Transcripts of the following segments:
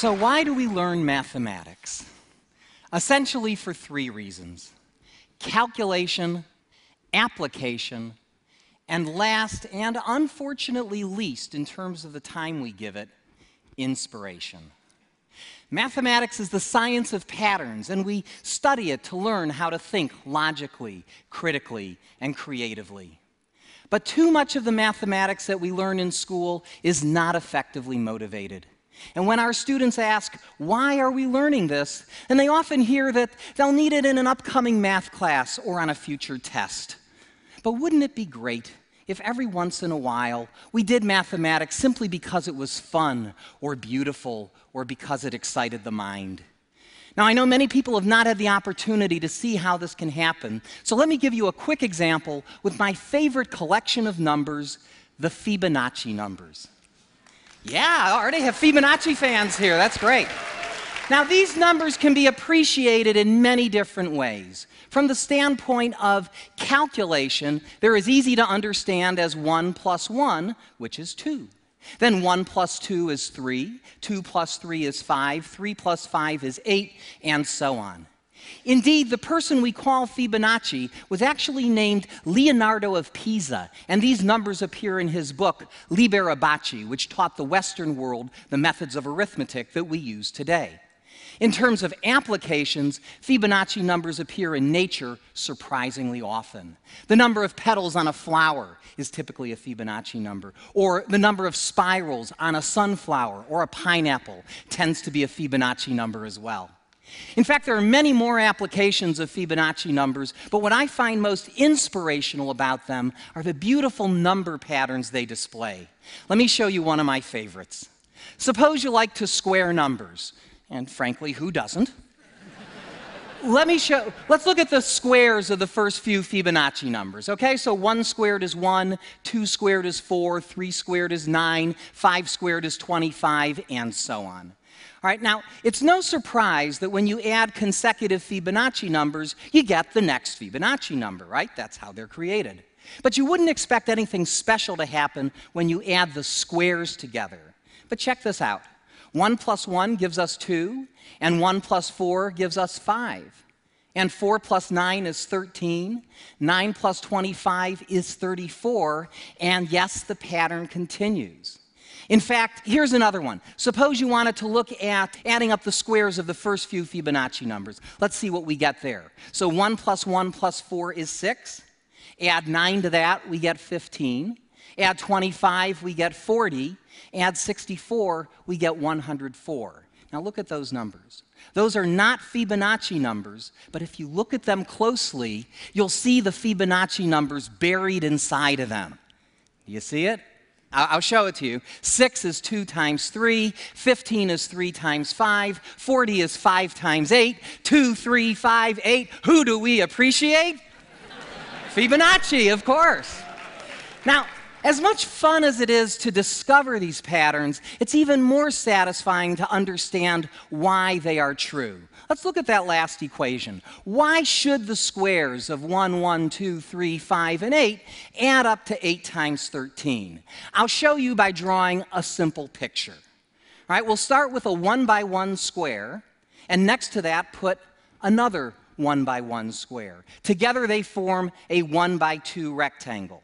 So, why do we learn mathematics? Essentially, for three reasons calculation, application, and last, and unfortunately least in terms of the time we give it, inspiration. Mathematics is the science of patterns, and we study it to learn how to think logically, critically, and creatively. But too much of the mathematics that we learn in school is not effectively motivated. And when our students ask, why are we learning this? And they often hear that they'll need it in an upcoming math class or on a future test. But wouldn't it be great if every once in a while we did mathematics simply because it was fun or beautiful or because it excited the mind? Now, I know many people have not had the opportunity to see how this can happen, so let me give you a quick example with my favorite collection of numbers, the Fibonacci numbers. Yeah, I already have Fibonacci fans here. That's great. Now, these numbers can be appreciated in many different ways. From the standpoint of calculation, they're as easy to understand as 1 plus 1, which is 2. Then 1 plus 2 is 3, 2 plus 3 is 5, 3 plus 5 is 8, and so on. Indeed, the person we call Fibonacci was actually named Leonardo of Pisa, and these numbers appear in his book, Liber Abaci, which taught the Western world the methods of arithmetic that we use today. In terms of applications, Fibonacci numbers appear in nature surprisingly often. The number of petals on a flower is typically a Fibonacci number, or the number of spirals on a sunflower or a pineapple tends to be a Fibonacci number as well. In fact, there are many more applications of Fibonacci numbers, but what I find most inspirational about them are the beautiful number patterns they display. Let me show you one of my favorites. Suppose you like to square numbers, and frankly, who doesn't? Let me show, let's look at the squares of the first few Fibonacci numbers, okay? So 1 squared is 1, 2 squared is 4, 3 squared is 9, 5 squared is 25, and so on. All right, now, it's no surprise that when you add consecutive Fibonacci numbers, you get the next Fibonacci number, right? That's how they're created. But you wouldn't expect anything special to happen when you add the squares together. But check this out 1 plus 1 gives us 2, and 1 plus 4 gives us 5. And 4 plus 9 is 13, 9 plus 25 is 34, and yes, the pattern continues. In fact, here's another one. Suppose you wanted to look at adding up the squares of the first few Fibonacci numbers. Let's see what we get there. So 1 plus 1 plus 4 is 6. Add 9 to that, we get 15. Add 25, we get 40. Add 64, we get 104. Now look at those numbers. Those are not Fibonacci numbers, but if you look at them closely, you'll see the Fibonacci numbers buried inside of them. Do you see it? I'll show it to you. 6 is 2 times 3, 15 is 3 times 5, 40 is 5 times 8, 2, 3, 5, 8. Who do we appreciate? Fibonacci, of course. Now, as much fun as it is to discover these patterns, it's even more satisfying to understand why they are true. Let's look at that last equation. Why should the squares of 1, 1, 2, 3, 5, and 8 add up to 8 times 13? I'll show you by drawing a simple picture. All right, we'll start with a 1 by 1 square, and next to that put another 1 by 1 square. Together they form a 1 by 2 rectangle.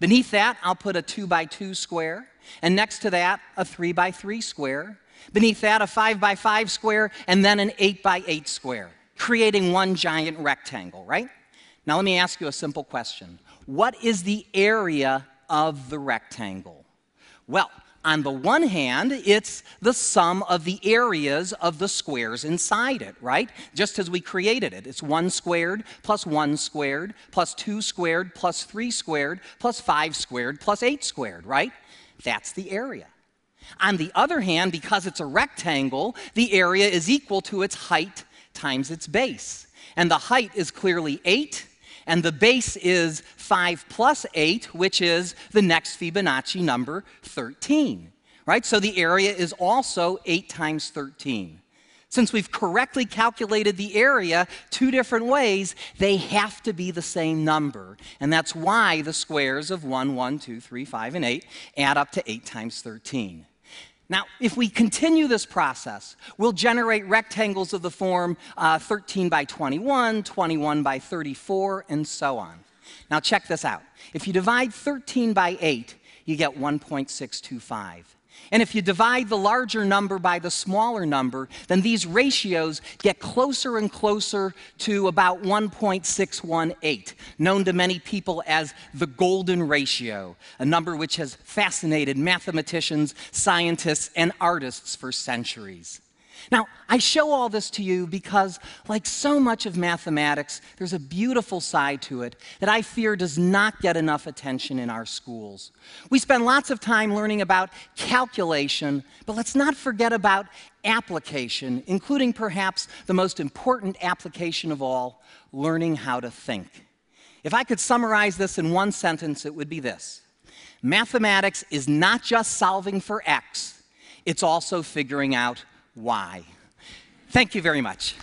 Beneath that, I'll put a 2 by 2 square, and next to that, a 3 by 3 square. Beneath that, a 5 by 5 square, and then an 8 by 8 square, creating one giant rectangle, right? Now, let me ask you a simple question What is the area of the rectangle? Well, on the one hand, it's the sum of the areas of the squares inside it, right? Just as we created it. It's 1 squared plus 1 squared plus 2 squared plus 3 squared plus 5 squared plus 8 squared, right? That's the area. On the other hand, because it's a rectangle, the area is equal to its height times its base. And the height is clearly 8, and the base is 5 plus 8, which is the next Fibonacci number, 13. Right? So the area is also 8 times 13. Since we've correctly calculated the area two different ways, they have to be the same number. And that's why the squares of 1, 1, 2, 3, 5, and 8 add up to 8 times 13. Now, if we continue this process, we'll generate rectangles of the form uh, 13 by 21, 21 by 34, and so on. Now, check this out. If you divide 13 by 8, you get 1.625. And if you divide the larger number by the smaller number, then these ratios get closer and closer to about 1.618, known to many people as the golden ratio, a number which has fascinated mathematicians, scientists, and artists for centuries. Now, I show all this to you because, like so much of mathematics, there's a beautiful side to it that I fear does not get enough attention in our schools. We spend lots of time learning about calculation, but let's not forget about application, including perhaps the most important application of all learning how to think. If I could summarize this in one sentence, it would be this Mathematics is not just solving for x, it's also figuring out why. Thank you very much.